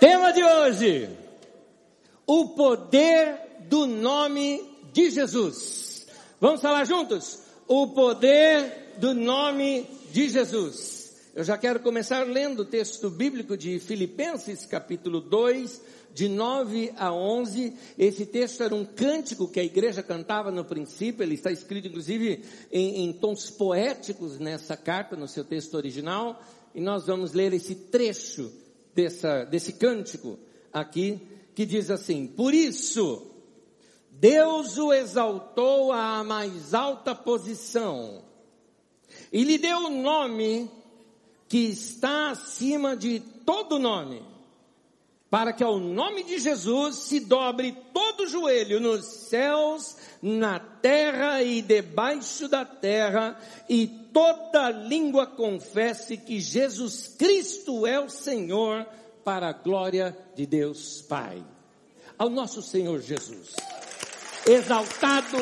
Tema de hoje: o poder do nome de Jesus. Vamos falar juntos? O poder do nome de Jesus. Eu já quero começar lendo o texto bíblico de Filipenses, capítulo 2, de 9 a 11. Esse texto era um cântico que a igreja cantava no princípio, ele está escrito inclusive em, em tons poéticos nessa carta, no seu texto original, e nós vamos ler esse trecho dessa, desse cântico aqui, que diz assim: Por isso, Deus o exaltou à mais alta posição e lhe deu o um nome que está acima de todo nome para que ao nome de Jesus se dobre todo o joelho nos céus, na terra e debaixo da terra, e toda língua confesse que Jesus Cristo é o Senhor, para a glória de Deus Pai. Ao nosso Senhor Jesus, exaltado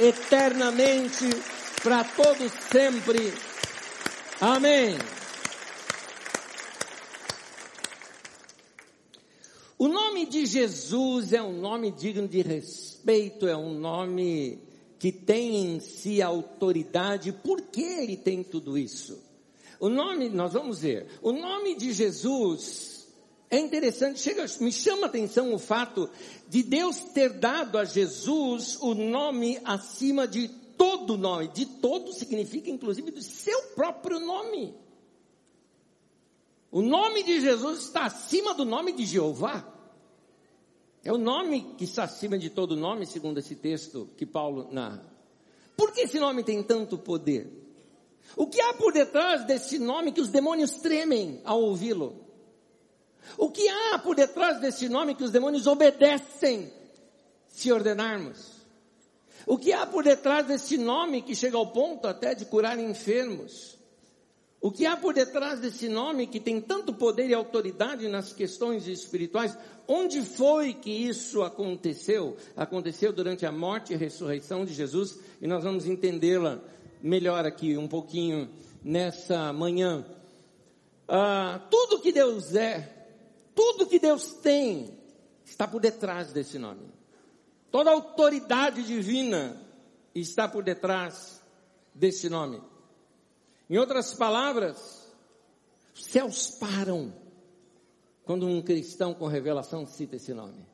eternamente, para todos sempre. Amém. O nome de Jesus é um nome digno de respeito, é um nome que tem em si autoridade. Por que ele tem tudo isso? O nome, nós vamos ver, o nome de Jesus é interessante, chega, me chama a atenção o fato de Deus ter dado a Jesus o nome acima de todo nome. De todo significa inclusive do seu próprio nome. O nome de Jesus está acima do nome de Jeová. É o nome que está acima de todo nome, segundo esse texto que Paulo narra. Por que esse nome tem tanto poder? O que há por detrás desse nome que os demônios tremem ao ouvi-lo? O que há por detrás desse nome que os demônios obedecem se ordenarmos? O que há por detrás desse nome que chega ao ponto até de curar enfermos? O que há por detrás desse nome que tem tanto poder e autoridade nas questões espirituais? Onde foi que isso aconteceu? Aconteceu durante a morte e ressurreição de Jesus e nós vamos entendê-la melhor aqui um pouquinho nessa manhã. Ah, tudo que Deus é, tudo que Deus tem, está por detrás desse nome. Toda autoridade divina está por detrás desse nome. Em outras palavras, os céus param quando um cristão com revelação cita esse nome.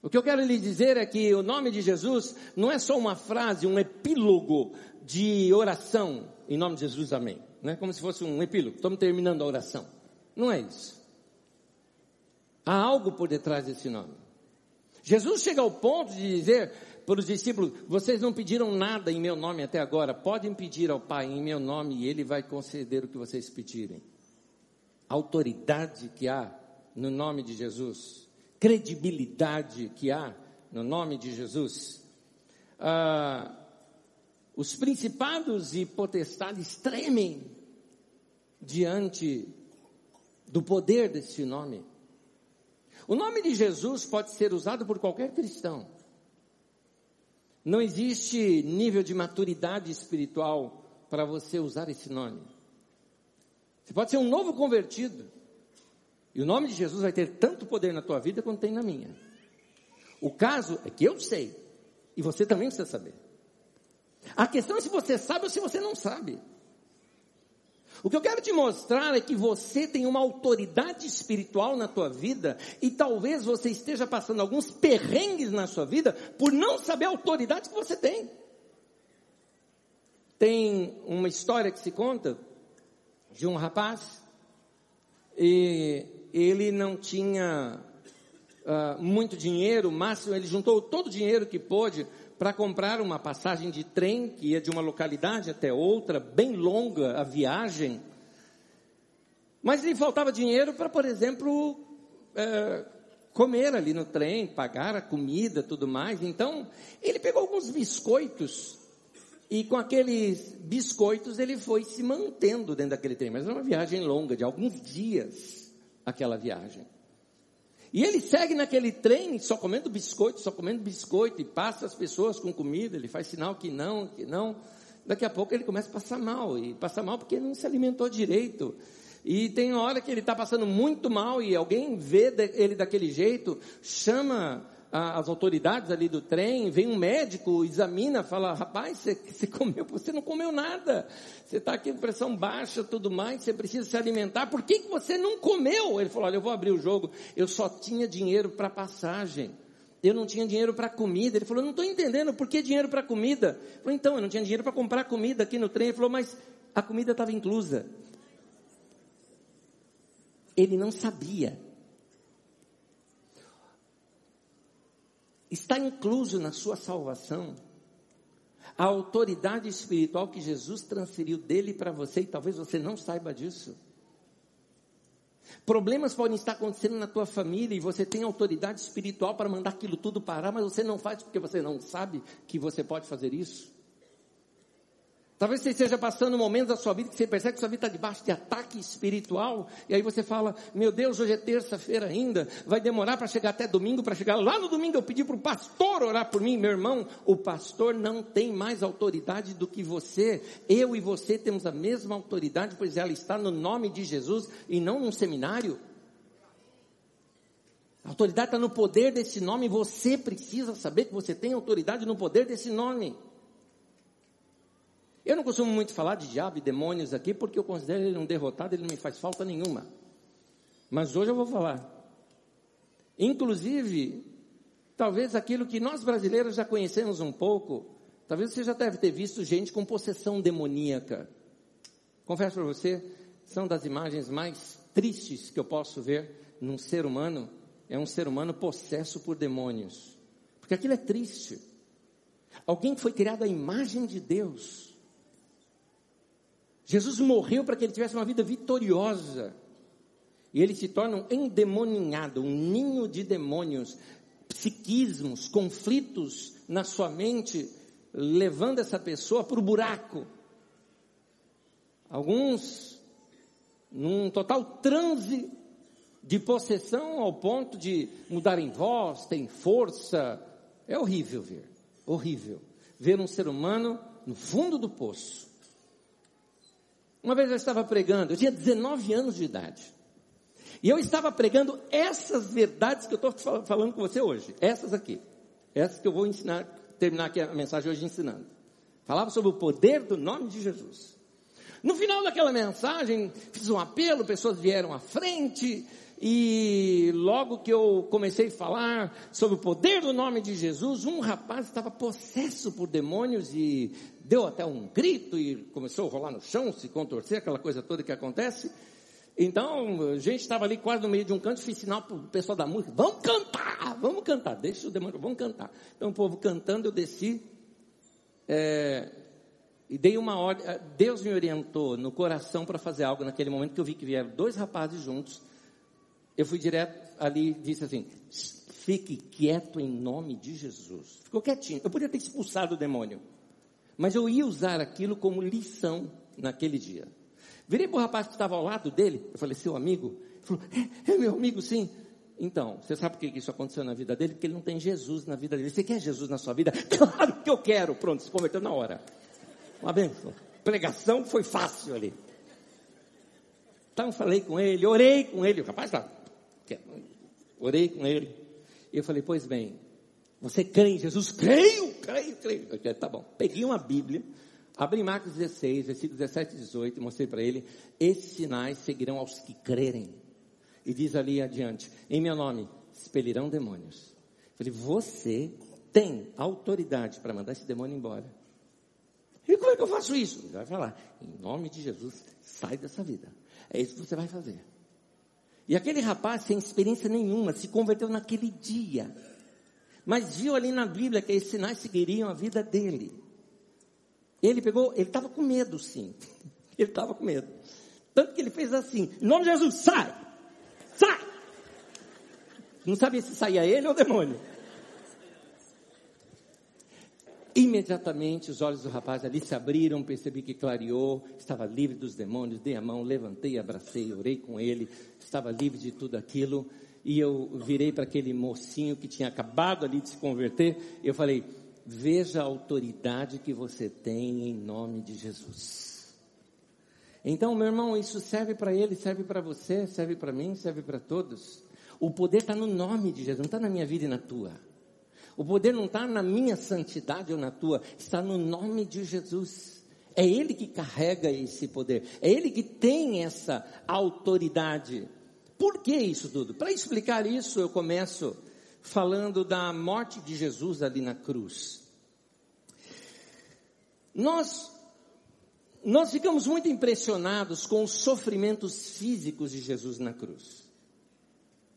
O que eu quero lhe dizer é que o nome de Jesus não é só uma frase, um epílogo de oração, em nome de Jesus, amém. Não é como se fosse um epílogo, estamos terminando a oração. Não é isso. Há algo por detrás desse nome. Jesus chega ao ponto de dizer: para os discípulos: Vocês não pediram nada em meu nome até agora, podem pedir ao Pai em meu nome e Ele vai conceder o que vocês pedirem. Autoridade que há no nome de Jesus, credibilidade que há no nome de Jesus. Ah, os principados e potestades tremem diante do poder desse nome. O nome de Jesus pode ser usado por qualquer cristão. Não existe nível de maturidade espiritual para você usar esse nome. Você pode ser um novo convertido. E o nome de Jesus vai ter tanto poder na tua vida quanto tem na minha. O caso é que eu sei. E você também precisa saber. A questão é se você sabe ou se você não sabe. O que eu quero te mostrar é que você tem uma autoridade espiritual na tua vida e talvez você esteja passando alguns perrengues na sua vida por não saber a autoridade que você tem. Tem uma história que se conta de um rapaz e ele não tinha uh, muito dinheiro, máximo ele juntou todo o dinheiro que pôde para comprar uma passagem de trem que ia de uma localidade até outra, bem longa a viagem. Mas lhe faltava dinheiro para, por exemplo, é, comer ali no trem, pagar a comida, tudo mais. Então, ele pegou alguns biscoitos e com aqueles biscoitos ele foi se mantendo dentro daquele trem. Mas era uma viagem longa, de alguns dias, aquela viagem. E ele segue naquele trem só comendo biscoito, só comendo biscoito, e passa as pessoas com comida, ele faz sinal que não, que não. Daqui a pouco ele começa a passar mal, e passa mal porque não se alimentou direito. E tem hora que ele está passando muito mal e alguém vê ele daquele jeito, chama as autoridades ali do trem, vem um médico, examina, fala, rapaz, você, você comeu, você não comeu nada. Você está aqui com pressão baixa, tudo mais, você precisa se alimentar. Por que, que você não comeu? Ele falou, olha, eu vou abrir o jogo. Eu só tinha dinheiro para passagem. Eu não tinha dinheiro para comida. Ele falou, não estou entendendo, por que dinheiro para comida? Eu falei, então, eu não tinha dinheiro para comprar comida aqui no trem. Ele falou, mas a comida estava inclusa. Ele não sabia. Está incluso na sua salvação a autoridade espiritual que Jesus transferiu dele para você e talvez você não saiba disso. Problemas podem estar acontecendo na tua família e você tem autoridade espiritual para mandar aquilo tudo parar, mas você não faz porque você não sabe que você pode fazer isso. Talvez você esteja passando um momento da sua vida que você percebe que sua vida está debaixo de ataque espiritual, e aí você fala, meu Deus, hoje é terça-feira ainda, vai demorar para chegar até domingo, para chegar lá no domingo eu pedi para o pastor orar por mim, meu irmão, o pastor não tem mais autoridade do que você, eu e você temos a mesma autoridade, pois ela está no nome de Jesus e não num seminário. A autoridade está no poder desse nome, você precisa saber que você tem autoridade no poder desse nome. Eu não costumo muito falar de diabo e demônios aqui, porque eu considero ele um derrotado, ele não me faz falta nenhuma. Mas hoje eu vou falar. Inclusive, talvez aquilo que nós brasileiros já conhecemos um pouco, talvez você já deve ter visto gente com possessão demoníaca. Confesso para você, são das imagens mais tristes que eu posso ver num ser humano, é um ser humano possesso por demônios. Porque aquilo é triste. Alguém que foi criado à imagem de Deus, Jesus morreu para que ele tivesse uma vida vitoriosa. E ele se torna um endemoninhado, um ninho de demônios, psiquismos, conflitos na sua mente, levando essa pessoa para o buraco. Alguns num total transe de possessão ao ponto de mudar em voz, tem força. É horrível ver, horrível. Ver um ser humano no fundo do poço. Uma vez eu estava pregando, eu tinha 19 anos de idade. E eu estava pregando essas verdades que eu estou falando com você hoje. Essas aqui. Essas que eu vou ensinar, terminar aqui a mensagem hoje ensinando. Falava sobre o poder do nome de Jesus. No final daquela mensagem, fiz um apelo, pessoas vieram à frente, e logo que eu comecei a falar sobre o poder do nome de Jesus, um rapaz estava possesso por demônios e deu até um grito e começou a rolar no chão, se contorcer, aquela coisa toda que acontece. Então, a gente estava ali quase no meio de um canto, fiz sinal para o pessoal da música, vamos cantar, vamos cantar, deixa o demônio, vamos cantar. Então o povo cantando, eu desci, é, e dei uma ordem, Deus me orientou no coração para fazer algo naquele momento que eu vi que vieram dois rapazes juntos, eu fui direto ali e disse assim: fique quieto em nome de Jesus. Ficou quietinho. Eu podia ter expulsado o demônio, mas eu ia usar aquilo como lição naquele dia. Virei para o rapaz que estava ao lado dele, eu falei: seu amigo? Ele falou: é, é meu amigo, sim. Então, você sabe por que isso aconteceu na vida dele? Porque ele não tem Jesus na vida dele. Você quer Jesus na sua vida? Claro que eu quero. Pronto, se converteu na hora. Uma benção. Pregação foi fácil ali. Então falei com ele, orei com ele. O rapaz está Orei com ele. E eu falei, pois bem, você crê em Jesus? Creio, creio, creio. Eu falei, tá bom. Peguei uma Bíblia, abri Marcos 16, versículos 17 e 18, mostrei para ele, esses sinais seguirão aos que crerem. E diz ali adiante, em meu nome, expelirão demônios. Eu falei, você tem autoridade para mandar esse demônio embora. E como é que eu faço isso? Ele vai falar, em nome de Jesus, sai dessa vida. É isso que você vai fazer. E aquele rapaz, sem experiência nenhuma, se converteu naquele dia. Mas viu ali na Bíblia que esses sinais seguiriam a vida dele. Ele pegou, ele estava com medo, sim. Ele estava com medo. Tanto que ele fez assim: em nome de Jesus, sai! Sai! Não sabia se saía ele ou o demônio. Imediatamente os olhos do rapaz ali se abriram, percebi que clareou, estava livre dos demônios, dei a mão, levantei, abracei, orei com ele, estava livre de tudo aquilo. E eu virei para aquele mocinho que tinha acabado ali de se converter, eu falei: Veja a autoridade que você tem em nome de Jesus. Então, meu irmão, isso serve para ele, serve para você, serve para mim, serve para todos. O poder está no nome de Jesus, não está na minha vida e na tua. O poder não está na minha santidade ou na tua, está no nome de Jesus. É Ele que carrega esse poder, é Ele que tem essa autoridade. Por que isso tudo? Para explicar isso, eu começo falando da morte de Jesus ali na cruz. Nós, nós ficamos muito impressionados com os sofrimentos físicos de Jesus na cruz.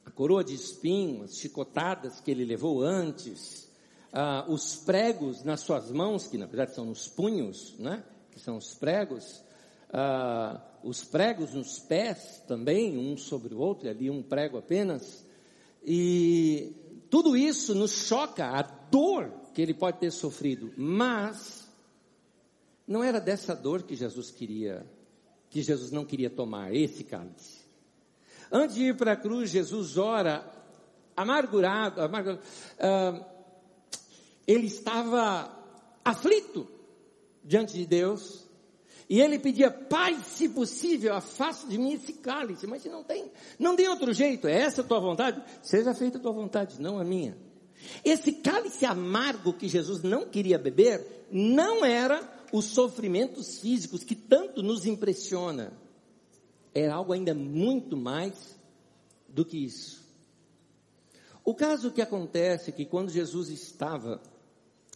A coroa de espinhos, chicotadas que ele levou antes, ah, os pregos nas suas mãos, que na verdade são nos punhos, né? que são os pregos, ah, os pregos nos pés também, um sobre o outro, ali um prego apenas, e tudo isso nos choca, a dor que ele pode ter sofrido, mas não era dessa dor que Jesus queria, que Jesus não queria tomar, esse cálice. Antes de ir para a cruz, Jesus ora amargurado, amargurado uh, ele estava aflito diante de Deus, e ele pedia, Pai, se possível, afaste de mim esse cálice. Mas não tem, não tem outro jeito. É essa a tua vontade? Seja feita a tua vontade, não a minha. Esse cálice amargo que Jesus não queria beber, não era os sofrimentos físicos que tanto nos impressiona. Era algo ainda muito mais do que isso. O caso que acontece é que quando Jesus estava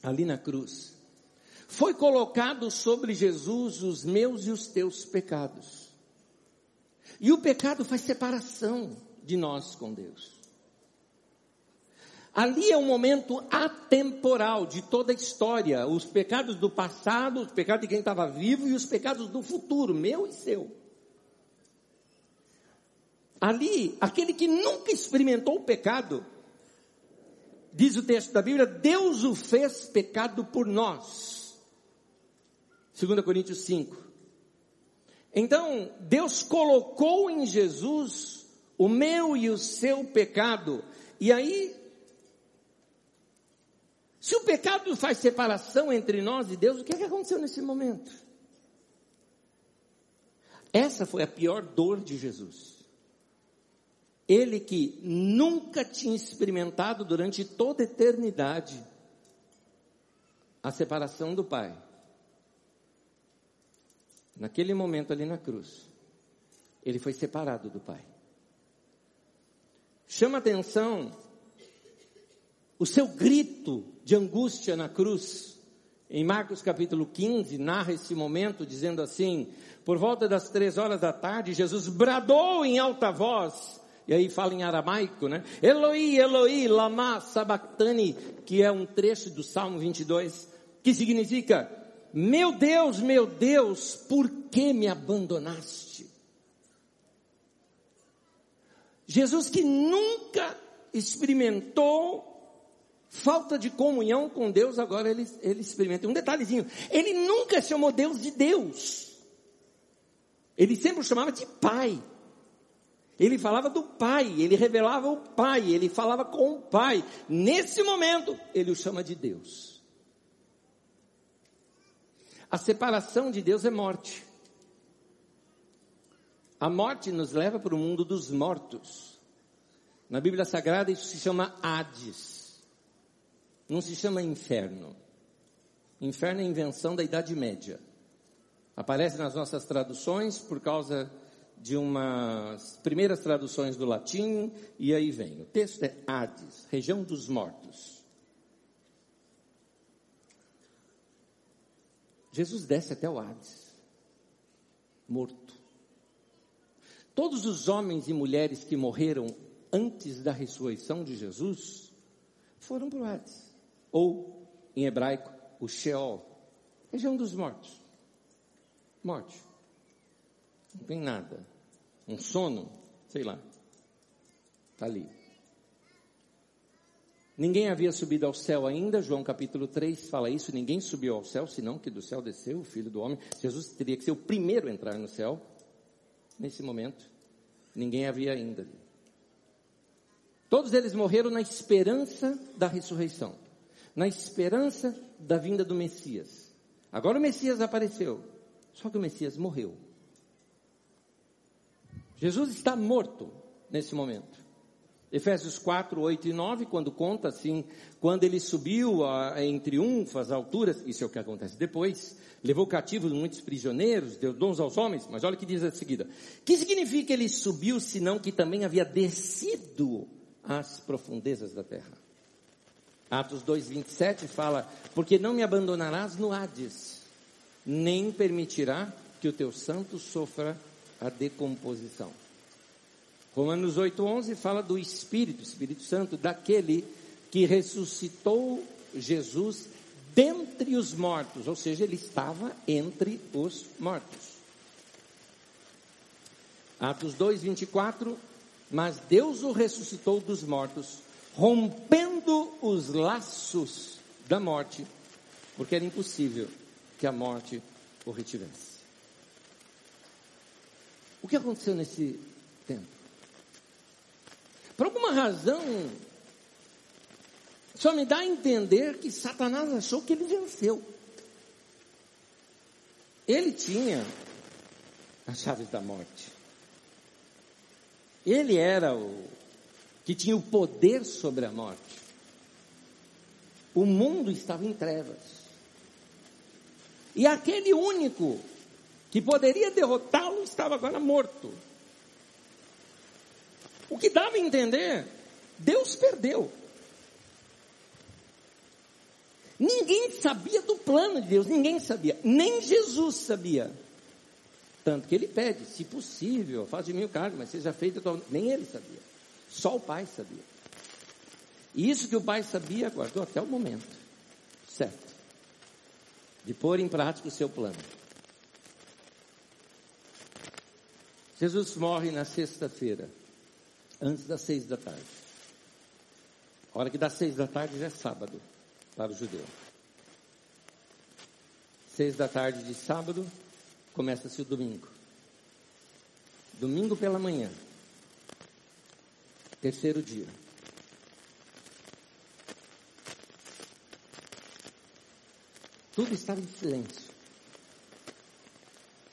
ali na cruz, foi colocado sobre Jesus os meus e os teus pecados. E o pecado faz separação de nós com Deus. Ali é um momento atemporal de toda a história. Os pecados do passado, os pecados de quem estava vivo e os pecados do futuro, meu e seu. Ali, aquele que nunca experimentou o pecado, diz o texto da Bíblia, Deus o fez pecado por nós 2 Coríntios 5. Então, Deus colocou em Jesus o meu e o seu pecado. E aí, se o pecado faz separação entre nós e Deus, o que, é que aconteceu nesse momento? Essa foi a pior dor de Jesus. Ele que nunca tinha experimentado durante toda a eternidade a separação do Pai naquele momento ali na cruz, ele foi separado do Pai. Chama atenção o seu grito de angústia na cruz. Em Marcos capítulo 15, narra esse momento dizendo assim: por volta das três horas da tarde, Jesus bradou em alta voz, e aí fala em aramaico, né? Eloi, Eloi, lama sabachthani, que é um trecho do Salmo 22, que significa meu Deus, meu Deus, por que me abandonaste? Jesus que nunca experimentou falta de comunhão com Deus, agora ele, ele experimenta. Um detalhezinho, ele nunca chamou Deus de Deus. Ele sempre o chamava de Pai. Ele falava do Pai, ele revelava o Pai, ele falava com o Pai. Nesse momento, ele o chama de Deus. A separação de Deus é morte. A morte nos leva para o mundo dos mortos. Na Bíblia Sagrada isso se chama Hades. Não se chama inferno. Inferno é invenção da Idade Média. Aparece nas nossas traduções por causa de umas primeiras traduções do latim, e aí vem. O texto é Hades, região dos mortos. Jesus desce até o Hades, morto. Todos os homens e mulheres que morreram antes da ressurreição de Jesus foram para o Hades, ou em hebraico, o Sheol, região dos mortos. Morte. Não tem nada. Um sono, sei lá. Está ali. Ninguém havia subido ao céu ainda, João capítulo 3 fala isso, ninguém subiu ao céu, senão que do céu desceu o Filho do Homem. Jesus teria que ser o primeiro a entrar no céu, nesse momento. Ninguém havia ainda. Todos eles morreram na esperança da ressurreição, na esperança da vinda do Messias. Agora o Messias apareceu, só que o Messias morreu. Jesus está morto nesse momento. Efésios 4, 8 e 9, quando conta assim, quando ele subiu a, em triunfo às alturas, isso é o que acontece depois, levou cativo muitos prisioneiros, deu dons aos homens, mas olha o que diz a seguida. Que significa ele subiu, senão que também havia descido às profundezas da terra? Atos 2, 27 fala, porque não me abandonarás no Hades, nem permitirá que o teu santo sofra a decomposição. Romanos 8,11 fala do Espírito, Espírito Santo, daquele que ressuscitou Jesus dentre os mortos, ou seja, ele estava entre os mortos. Atos 2, 24, mas Deus o ressuscitou dos mortos, rompendo os laços da morte, porque era impossível que a morte o retivesse. O que aconteceu nesse? Por alguma razão, só me dá a entender que Satanás achou que ele venceu. Ele tinha as chaves da morte. Ele era o que tinha o poder sobre a morte. O mundo estava em trevas. E aquele único que poderia derrotá-lo estava agora morto. O que dava a entender, Deus perdeu. Ninguém sabia do plano de Deus, ninguém sabia, nem Jesus sabia. Tanto que ele pede, se possível, faz de mim o cargo, mas seja feito, nem ele sabia. Só o Pai sabia. E isso que o Pai sabia, guardou até o momento. Certo. De pôr em prática o seu plano. Jesus morre na sexta-feira antes das seis da tarde. A hora que dá seis da tarde já é sábado para o judeu. Seis da tarde de sábado, começa-se o domingo. Domingo pela manhã. Terceiro dia. Tudo estava em silêncio.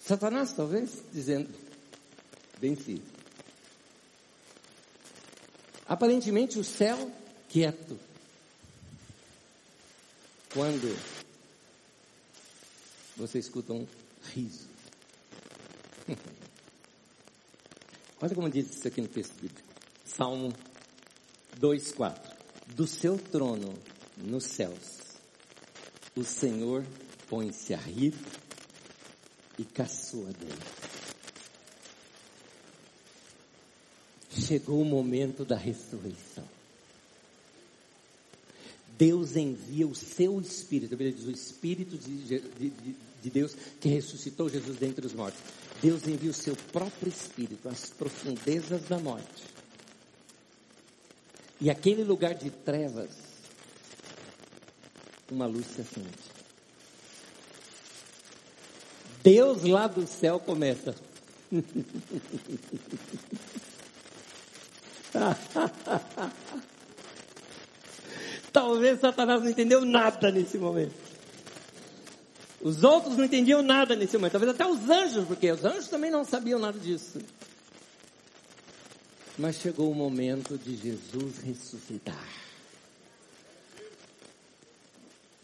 Satanás, talvez, dizendo: Venci. Aparentemente o céu quieto. Quando você escuta um riso. Olha como diz isso aqui no texto bíblico. Salmo 2,4. Do seu trono nos céus, o Senhor põe-se a rir e caçoa dele. Chegou o momento da ressurreição. Deus envia o seu Espírito, a Bíblia diz o Espírito de, de, de, Deus que ressuscitou Jesus dentre os mortos. Deus envia o seu próprio Espírito às profundezas da morte. E aquele lugar de trevas, uma luz se acende. Deus lá do céu começa. Talvez Satanás não entendeu nada nesse momento. Os outros não entendiam nada nesse momento. Talvez até os anjos, porque os anjos também não sabiam nada disso. Mas chegou o momento de Jesus ressuscitar.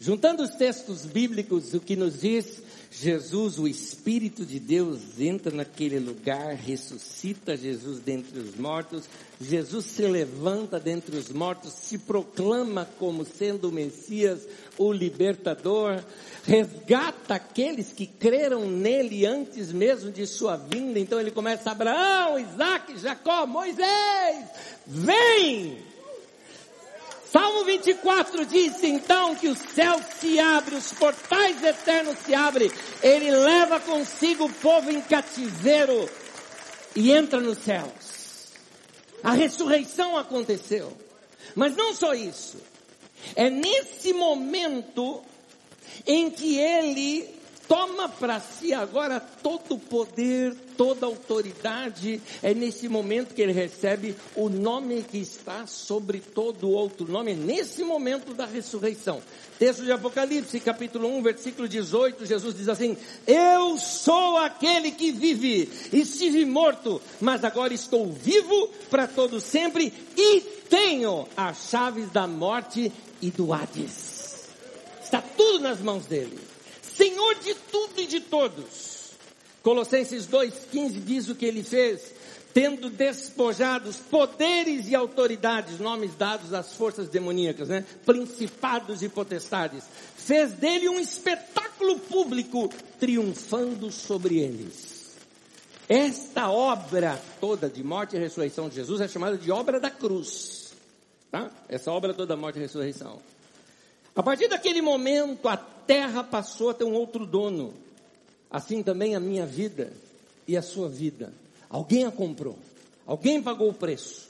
Juntando os textos bíblicos, o que nos diz Jesus, o Espírito de Deus, entra naquele lugar, ressuscita Jesus dentre os mortos, Jesus se levanta dentre os mortos, se proclama como sendo o Messias, o libertador, resgata aqueles que creram nele antes mesmo de sua vinda. Então ele começa: Abraão, Isaac, Jacó, Moisés, vem! Salmo 24 diz então que o céu se abre, os portais eternos se abrem, ele leva consigo o povo em cativeiro e entra nos céus. A ressurreição aconteceu. Mas não só isso. É nesse momento em que ele toma para si agora todo o poder, toda autoridade. É nesse momento que ele recebe o nome que está sobre todo outro nome, é nesse momento da ressurreição. Texto de Apocalipse, capítulo 1, versículo 18, Jesus diz assim: Eu sou aquele que vive, estive morto, mas agora estou vivo para todo sempre e tenho as chaves da morte e do Hades. Está tudo nas mãos dele. Senhor de tudo e de todos. Colossenses 2,15 diz o que ele fez, tendo despojados poderes e autoridades, nomes dados às forças demoníacas, né? Principados e potestades. Fez dele um espetáculo público, triunfando sobre eles. Esta obra toda de morte e ressurreição de Jesus é chamada de obra da cruz. Tá? Essa obra toda da morte e ressurreição. A partir daquele momento, a terra passou a ter um outro dono. Assim também a minha vida e a sua vida. Alguém a comprou. Alguém pagou o preço.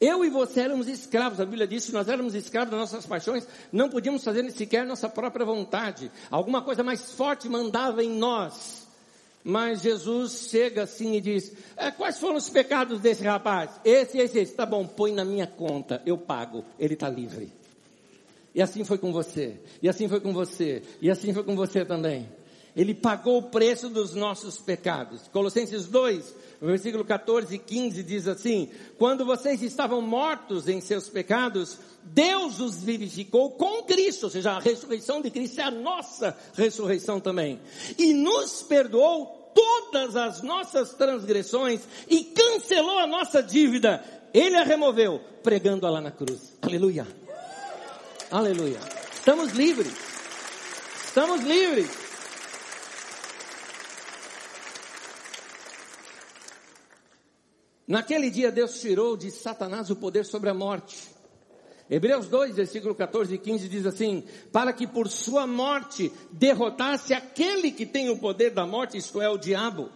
Eu e você éramos escravos, a Bíblia diz que nós éramos escravos das nossas paixões, não podíamos fazer sequer nossa própria vontade. Alguma coisa mais forte mandava em nós. Mas Jesus chega assim e diz: é, Quais foram os pecados desse rapaz? Esse, esse, esse. Tá bom, põe na minha conta, eu pago. Ele está livre. E assim foi com você. E assim foi com você. E assim foi com você também. Ele pagou o preço dos nossos pecados. Colossenses 2, versículo 14 e 15 diz assim: Quando vocês estavam mortos em seus pecados, Deus os vivificou com Cristo, ou seja, a ressurreição de Cristo é a nossa ressurreição também. E nos perdoou todas as nossas transgressões e cancelou a nossa dívida. Ele a removeu, pregando-a lá na cruz. Aleluia. Aleluia. Estamos livres. Estamos livres. Naquele dia Deus tirou de Satanás o poder sobre a morte. Hebreus 2, versículo 14 e 15 diz assim: Para que por sua morte derrotasse aquele que tem o poder da morte, isto é, o diabo,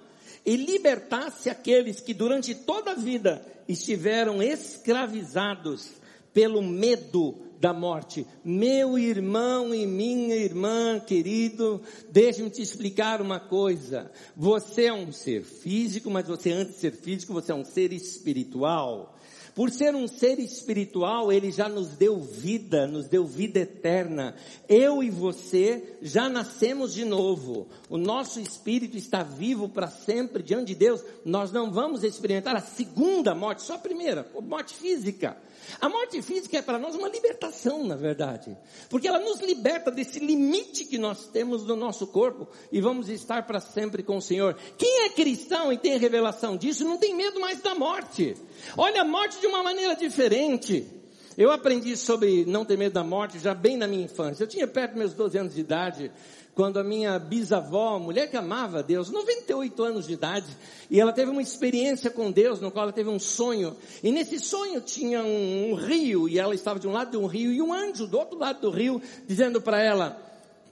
e libertasse aqueles que durante toda a vida estiveram escravizados pelo medo da morte. Meu irmão e minha irmã querido, deixe-me te explicar uma coisa. Você é um ser físico, mas você antes de ser físico, você é um ser espiritual. Por ser um ser espiritual, ele já nos deu vida, nos deu vida eterna. Eu e você já nascemos de novo. O nosso espírito está vivo para sempre diante de Deus. Nós não vamos experimentar a segunda morte, só a primeira, a morte física. A morte física é para nós uma libertação, na verdade, porque ela nos liberta desse limite que nós temos no nosso corpo e vamos estar para sempre com o Senhor. Quem é cristão e tem revelação disso não tem medo mais da morte. Olha a morte de uma maneira diferente. Eu aprendi sobre não ter medo da morte já bem na minha infância. Eu tinha perto meus 12 anos de idade quando a minha bisavó, mulher que amava Deus, 98 anos de idade, e ela teve uma experiência com Deus, no qual ela teve um sonho, e nesse sonho tinha um, um rio, e ela estava de um lado de um rio, e um anjo do outro lado do rio, dizendo para ela,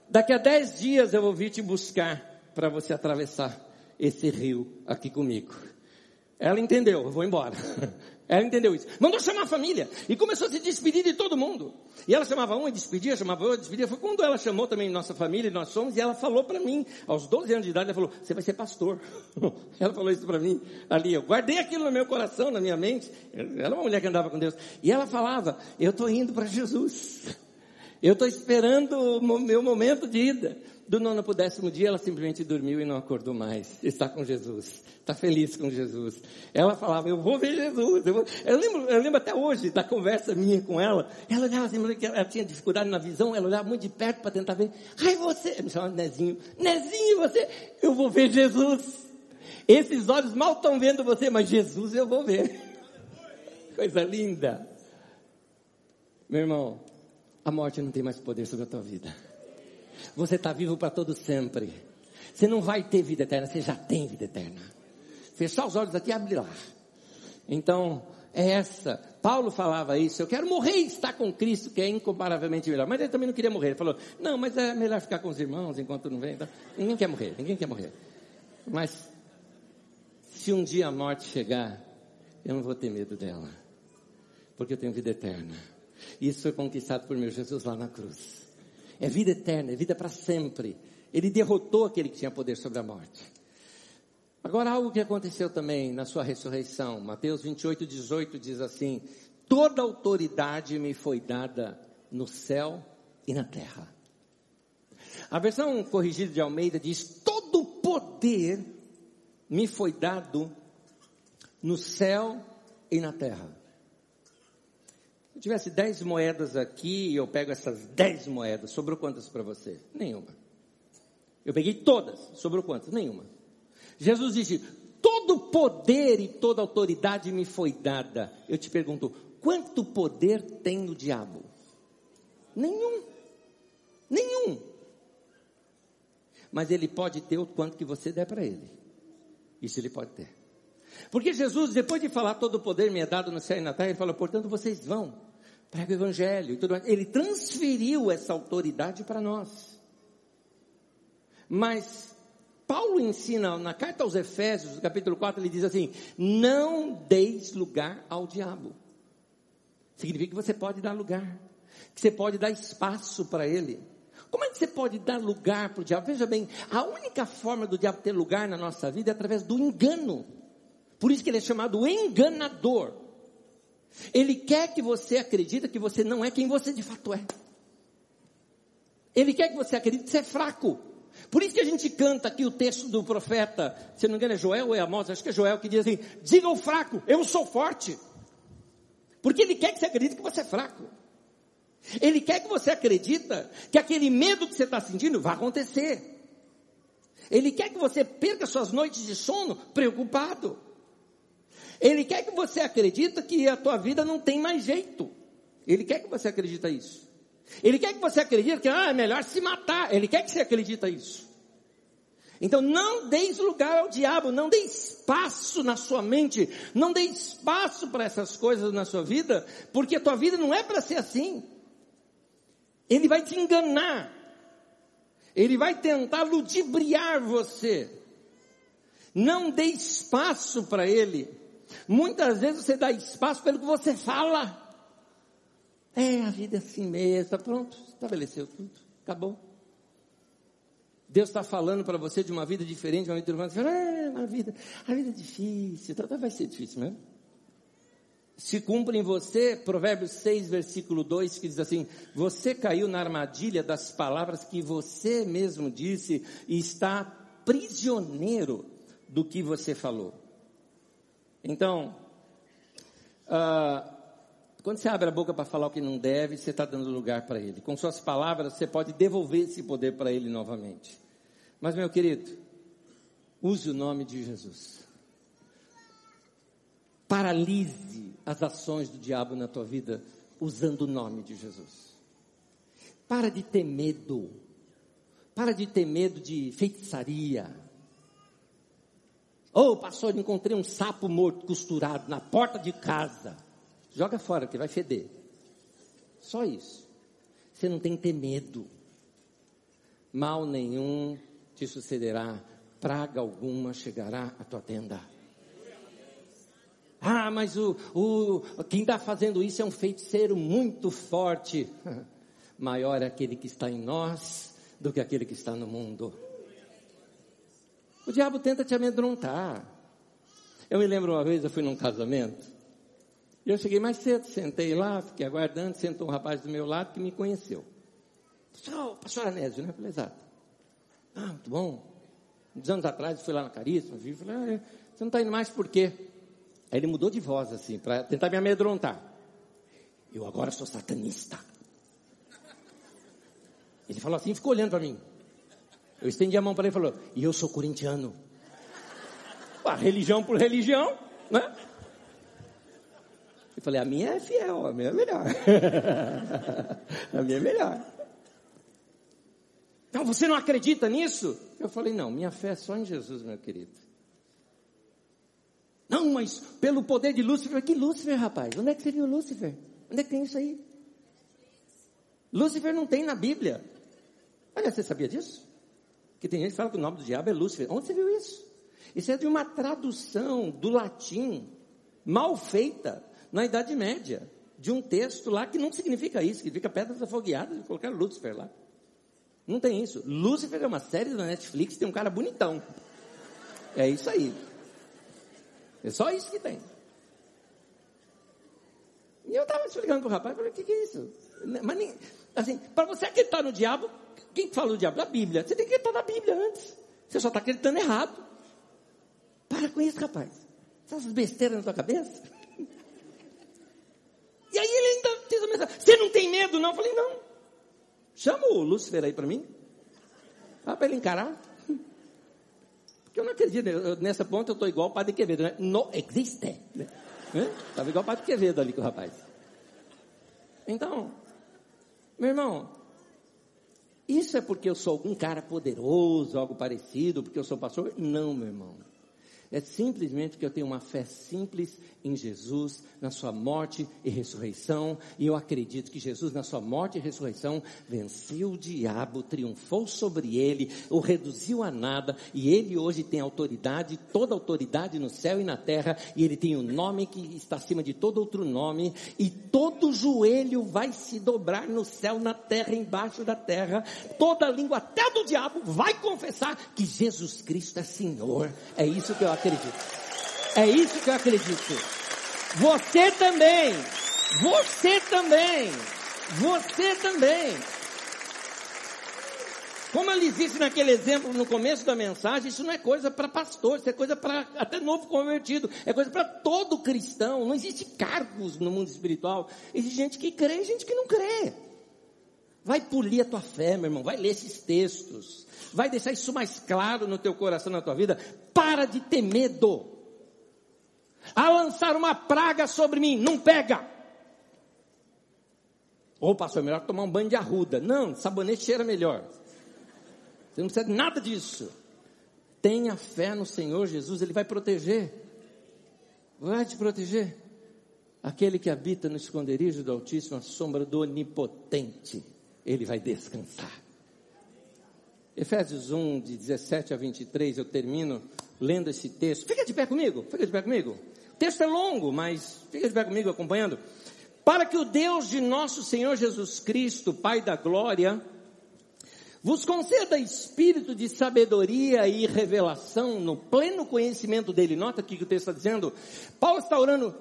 daqui a 10 dias eu vou vir te buscar, para você atravessar esse rio aqui comigo. Ela entendeu, eu vou embora. Ela entendeu isso. Mandou chamar a família e começou a se despedir de todo mundo. E ela chamava um e despedia, chamava outro e despedia. Foi quando ela chamou também nossa família e nós somos, e ela falou para mim, aos 12 anos de idade, ela falou, você vai ser pastor. ela falou isso para mim ali. Eu guardei aquilo no meu coração, na minha mente. Ela era uma mulher que andava com Deus. E ela falava, eu estou indo para Jesus. Eu estou esperando o meu momento de ida. Do nono para o décimo dia, ela simplesmente dormiu e não acordou mais. Está com Jesus. Está feliz com Jesus. Ela falava, eu vou ver Jesus. Eu, eu, lembro, eu lembro até hoje da conversa minha com ela. Ela olhava assim, ela tinha dificuldade na visão, ela olhava muito de perto para tentar ver. Ai, você, me chamava Nezinho. Nezinho, você, eu vou ver Jesus. Esses olhos mal estão vendo você, mas Jesus eu vou ver. Coisa linda. Meu irmão, a morte não tem mais poder sobre a tua vida. Você está vivo para todo sempre. Você não vai ter vida eterna, você já tem vida eterna. Fechar os olhos aqui e abre lá. Então, é essa. Paulo falava isso, eu quero morrer e estar com Cristo, que é incomparavelmente melhor. Mas ele também não queria morrer. Ele falou, não, mas é melhor ficar com os irmãos enquanto não vem. Então, ninguém quer morrer, ninguém quer morrer. Mas, se um dia a morte chegar, eu não vou ter medo dela. Porque eu tenho vida eterna. Isso foi conquistado por meu Jesus lá na cruz. É vida eterna, é vida para sempre. Ele derrotou aquele que tinha poder sobre a morte. Agora, algo que aconteceu também na sua ressurreição. Mateus 28, 18 diz assim: Toda autoridade me foi dada no céu e na terra. A versão corrigida de Almeida diz: Todo poder me foi dado no céu e na terra. Se eu tivesse dez moedas aqui e eu pego essas dez moedas, sobrou quantas para você? Nenhuma. Eu peguei todas, sobrou quantas? Nenhuma. Jesus disse: Todo poder e toda autoridade me foi dada. Eu te pergunto: quanto poder tem o diabo? Nenhum. Nenhum. Mas ele pode ter o quanto que você der para ele. Isso ele pode ter. Porque Jesus, depois de falar todo o poder me é dado no céu e na terra, ele falou, portanto vocês vão, prega o evangelho e tudo mais. Ele transferiu essa autoridade para nós. Mas Paulo ensina na carta aos Efésios, capítulo 4, ele diz assim: não deis lugar ao diabo. Significa que você pode dar lugar, que você pode dar espaço para ele. Como é que você pode dar lugar para o diabo? Veja bem, a única forma do diabo ter lugar na nossa vida é através do engano. Por isso que ele é chamado enganador. Ele quer que você acredite que você não é quem você de fato é. Ele quer que você acredite que você é fraco. Por isso que a gente canta aqui o texto do profeta, se não me engano é Joel ou é Amós, acho que é Joel que diz assim: diga ao fraco, eu sou forte. Porque ele quer que você acredite que você é fraco. Ele quer que você acredite que aquele medo que você está sentindo vai acontecer. Ele quer que você perca suas noites de sono preocupado. Ele quer que você acredite que a tua vida não tem mais jeito. Ele quer que você acredite isso. Ele quer que você acredite que ah, é melhor se matar. Ele quer que você acredite isso. Então não deis lugar ao diabo, não dê espaço na sua mente, não dê espaço para essas coisas na sua vida, porque a tua vida não é para ser assim. Ele vai te enganar. Ele vai tentar ludibriar você. Não dê espaço para ele. Muitas vezes você dá espaço pelo que você fala. É, a vida é assim mesmo, pronto, estabeleceu tudo, acabou. Deus está falando para você de uma vida diferente, uma vida diferente, é, uma vida, a vida é difícil, então vai ser difícil mesmo. Se cumpre em você, Provérbios 6, versículo 2, que diz assim: Você caiu na armadilha das palavras que você mesmo disse e está prisioneiro do que você falou. Então, uh, quando você abre a boca para falar o que não deve, você está dando lugar para ele. Com suas palavras, você pode devolver esse poder para ele novamente. Mas, meu querido, use o nome de Jesus. Paralise as ações do diabo na tua vida usando o nome de Jesus. Para de ter medo. Para de ter medo de feitiçaria Ô, oh, pastor, encontrei um sapo morto costurado na porta de casa. Joga fora, que vai feder. Só isso. Você não tem que ter medo. Mal nenhum te sucederá. Praga alguma chegará à tua tenda. Ah, mas o, o quem está fazendo isso é um feiticeiro muito forte. Maior é aquele que está em nós do que aquele que está no mundo. O diabo tenta te amedrontar. Eu me lembro uma vez, eu fui num casamento, e eu cheguei mais cedo, sentei lá, fiquei aguardando, sentou um rapaz do meu lado que me conheceu. Pastor, pastor Anésio, né? Falei, exato. Ah, muito bom. Uns anos atrás eu fui lá na Caríssima, vi, falei, ah, é, você não está indo mais por quê? Aí ele mudou de voz, assim, para tentar me amedrontar. Eu agora sou satanista. Ele falou assim, ficou olhando para mim. Eu estendi a mão para ele e falou, e eu sou corintiano. A religião por religião, né? Eu falei, a minha é fiel, a minha é melhor. a minha é melhor. Então você não acredita nisso? Eu falei, não, minha fé é só em Jesus, meu querido. Não, mas pelo poder de Lúcifer, que Lúcifer, rapaz? Onde é que você viu Lúcifer? Onde é que tem isso aí? Lúcifer não tem na Bíblia. Olha, você sabia disso? Que tem gente que fala que o nome do diabo é Lúcifer. Onde você viu isso? Isso é de uma tradução do latim mal feita na Idade Média, de um texto lá que não significa isso, significa pedras afogueadas e colocaram Lúcifer lá. Não tem isso. Lúcifer é uma série da Netflix, tem um cara bonitão. É isso aí. É só isso que tem. E eu estava explicando para o rapaz, falei, o que, que é isso? Mas nem, assim, para você acreditar no diabo, quem falou do diabo? A Bíblia. Você tem que acreditar na Bíblia antes. Você só está acreditando errado. Para com isso, rapaz. Essas besteiras na tua cabeça. E aí ele ainda fez a mensagem. Você não tem medo, não? Eu falei, não. Chama o Lúcifer aí para mim. Dá para ele encarar. Porque eu não acredito. Nessa ponta eu estou igual o Padre Quevedo. Né? Não existe. Né? Estava igual o Padre Quevedo ali com o rapaz. Então, meu irmão, isso é porque eu sou um cara poderoso, algo parecido, porque eu sou pastor? Não, meu irmão. É simplesmente que eu tenho uma fé simples em Jesus, na sua morte e ressurreição, e eu acredito que Jesus, na sua morte e ressurreição, venceu o diabo, triunfou sobre ele, o reduziu a nada, e ele hoje tem autoridade, toda autoridade no céu e na terra, e ele tem o um nome que está acima de todo outro nome, e todo joelho vai se dobrar no céu, na terra, embaixo da terra, toda língua, até do diabo, vai confessar que Jesus Cristo é Senhor. É isso que eu acredito. É isso que eu acredito. Você também. Você também. Você também. Como eu lhes disse naquele exemplo no começo da mensagem, isso não é coisa para pastor, isso é coisa para até novo convertido, é coisa para todo cristão. Não existe cargos no mundo espiritual. Existe gente que crê e gente que não crê. Vai polir a tua fé, meu irmão, vai ler esses textos vai deixar isso mais claro no teu coração, na tua vida. Para de ter medo. A lançar uma praga sobre mim, não pega. Ou pastor, é melhor tomar um banho de arruda. Não, sabonete cheira melhor. Você não precisa de nada disso. Tenha fé no Senhor Jesus, Ele vai proteger. Vai te proteger. Aquele que habita no esconderijo do Altíssimo, a sombra do Onipotente, Ele vai descansar. Efésios 1, de 17 a 23, eu termino lendo esse texto. Fica de pé comigo, fica de pé comigo. O texto é longo, mas fica de pé comigo acompanhando. Para que o Deus de nosso Senhor Jesus Cristo, Pai da Glória, vos conceda espírito de sabedoria e revelação no pleno conhecimento dele. Nota aqui que o texto está dizendo. Paulo está orando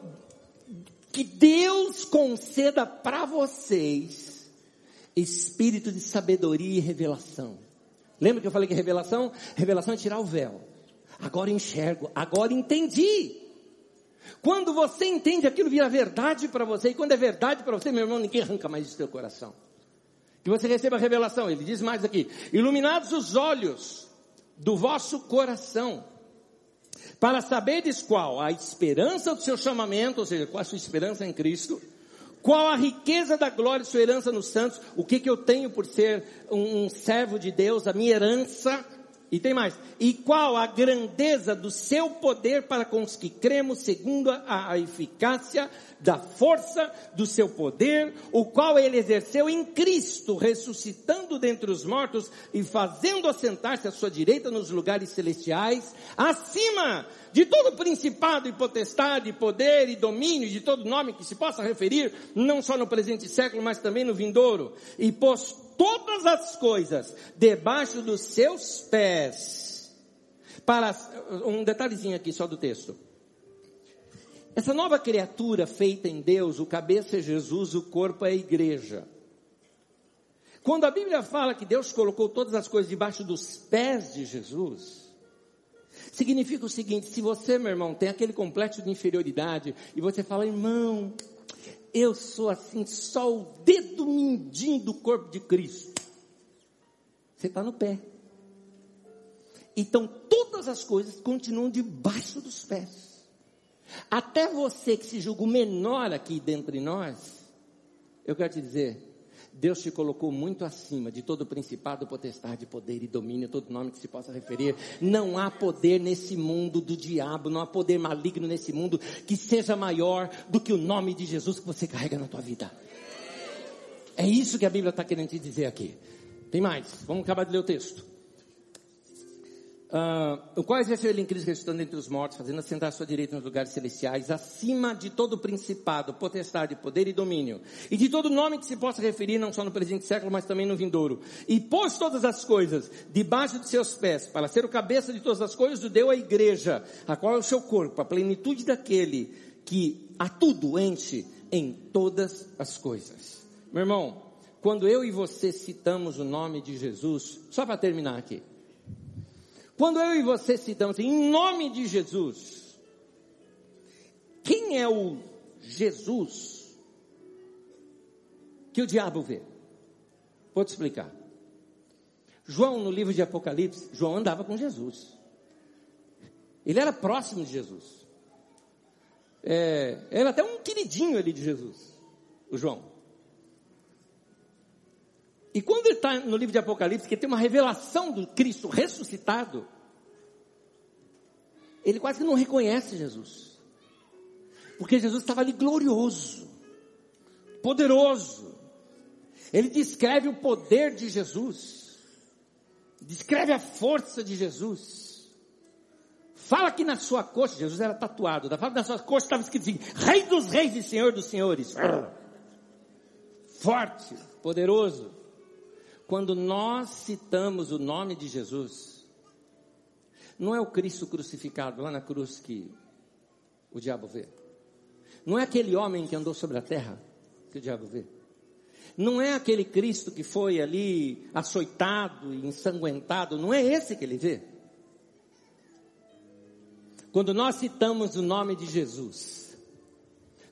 que Deus conceda para vocês espírito de sabedoria e revelação. Lembra que eu falei que revelação? Revelação é tirar o véu. Agora enxergo, agora entendi. Quando você entende aquilo vira verdade para você, e quando é verdade para você, meu irmão, ninguém arranca mais do seu coração. Que você receba a revelação, ele diz mais aqui: iluminados os olhos do vosso coração, para saberes qual a esperança do seu chamamento, ou seja, qual a sua esperança em Cristo, qual a riqueza da glória e sua herança nos santos? O que, que eu tenho por ser um, um servo de Deus, a minha herança? E tem mais. E qual a grandeza do seu poder para com os que cremos, segundo a, a eficácia da força do seu poder, o qual ele exerceu em Cristo, ressuscitando dentre os mortos e fazendo assentar-se à sua direita nos lugares celestiais, acima de todo principado e potestade, poder e domínio, de todo nome que se possa referir, não só no presente século, mas também no vindouro, e pôs todas as coisas debaixo dos seus pés. Para um detalhezinho aqui só do texto. Essa nova criatura feita em Deus, o cabeça é Jesus, o corpo é a igreja. Quando a Bíblia fala que Deus colocou todas as coisas debaixo dos pés de Jesus, significa o seguinte: se você, meu irmão, tem aquele complexo de inferioridade e você fala, irmão, eu sou assim, só o dedo mindinho do corpo de Cristo, você está no pé. Então todas as coisas continuam debaixo dos pés. Até você que se julga o menor aqui dentre nós, eu quero te dizer, Deus te colocou muito acima de todo principado, potestade, poder e domínio, todo nome que se possa referir. Não há poder nesse mundo do diabo, não há poder maligno nesse mundo que seja maior do que o nome de Jesus que você carrega na tua vida. É isso que a Bíblia está querendo te dizer aqui. Tem mais, vamos acabar de ler o texto. Uh, o qual exerceu ele em Cristo ressuscitando entre os mortos, fazendo assentar a sua direita nos lugares celestiais, acima de todo principado, potestade, poder e domínio, e de todo nome que se possa referir, não só no presente século, mas também no vindouro. E pôs todas as coisas debaixo de seus pés, para ser o cabeça de todas as coisas, o deu à igreja, a qual é o seu corpo, a plenitude daquele que a tudo enche em todas as coisas. Meu irmão, quando eu e você citamos o nome de Jesus, só para terminar aqui, quando eu e você citamos assim, em nome de Jesus, quem é o Jesus que o diabo vê? Vou te explicar. João, no livro de Apocalipse, João andava com Jesus. Ele era próximo de Jesus. É, era até um queridinho ali de Jesus, o João. E quando ele está no livro de Apocalipse, que tem uma revelação do Cristo ressuscitado, ele quase que não reconhece Jesus. Porque Jesus estava ali glorioso, poderoso. Ele descreve o poder de Jesus, descreve a força de Jesus. Fala que na sua coxa, Jesus era tatuado, fala que na sua coxa estava escrito assim, Rei dos Reis e Senhor dos Senhores. Forte, poderoso. Quando nós citamos o nome de Jesus, não é o Cristo crucificado lá na cruz que o diabo vê. Não é aquele homem que andou sobre a terra que o diabo vê. Não é aquele Cristo que foi ali açoitado e ensanguentado. Não é esse que ele vê. Quando nós citamos o nome de Jesus,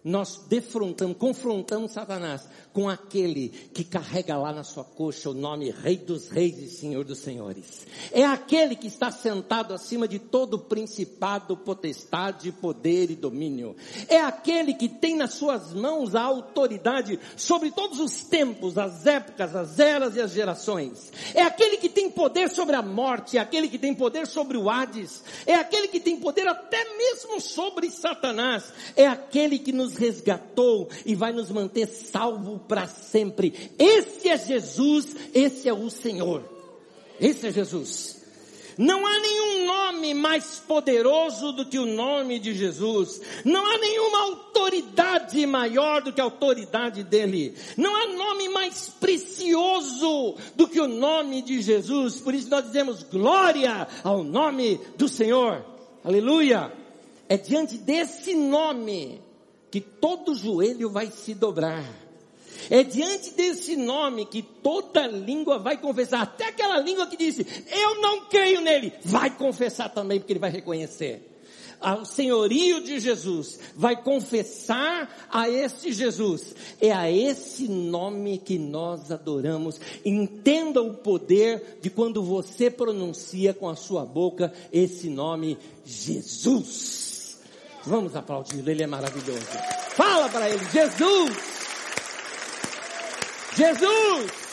nós defrontamos, confrontamos Satanás com aquele que carrega lá na sua coxa o nome Rei dos Reis e Senhor dos Senhores. É aquele que está sentado acima de todo principado, potestade, poder e domínio. É aquele que tem nas suas mãos a autoridade sobre todos os tempos, as épocas, as eras e as gerações. É aquele que tem poder sobre a morte, é aquele que tem poder sobre o Hades, é aquele que tem poder até mesmo sobre Satanás, é aquele que nos resgatou e vai nos manter salvo para sempre. Esse é Jesus, esse é o Senhor. Esse é Jesus. Não há nenhum nome mais poderoso do que o nome de Jesus. Não há nenhuma autoridade maior do que a autoridade dele. Não há nome mais precioso do que o nome de Jesus. Por isso nós dizemos glória ao nome do Senhor. Aleluia. É diante desse nome que todo joelho vai se dobrar. É diante desse nome que toda língua vai confessar, até aquela língua que disse, eu não creio nele, vai confessar também, porque ele vai reconhecer. O senhorio de Jesus, vai confessar a esse Jesus. É a esse nome que nós adoramos. Entenda o poder de quando você pronuncia com a sua boca esse nome, Jesus. Vamos aplaudi-lo, ele é maravilhoso. Fala para ele, Jesus! Jesus!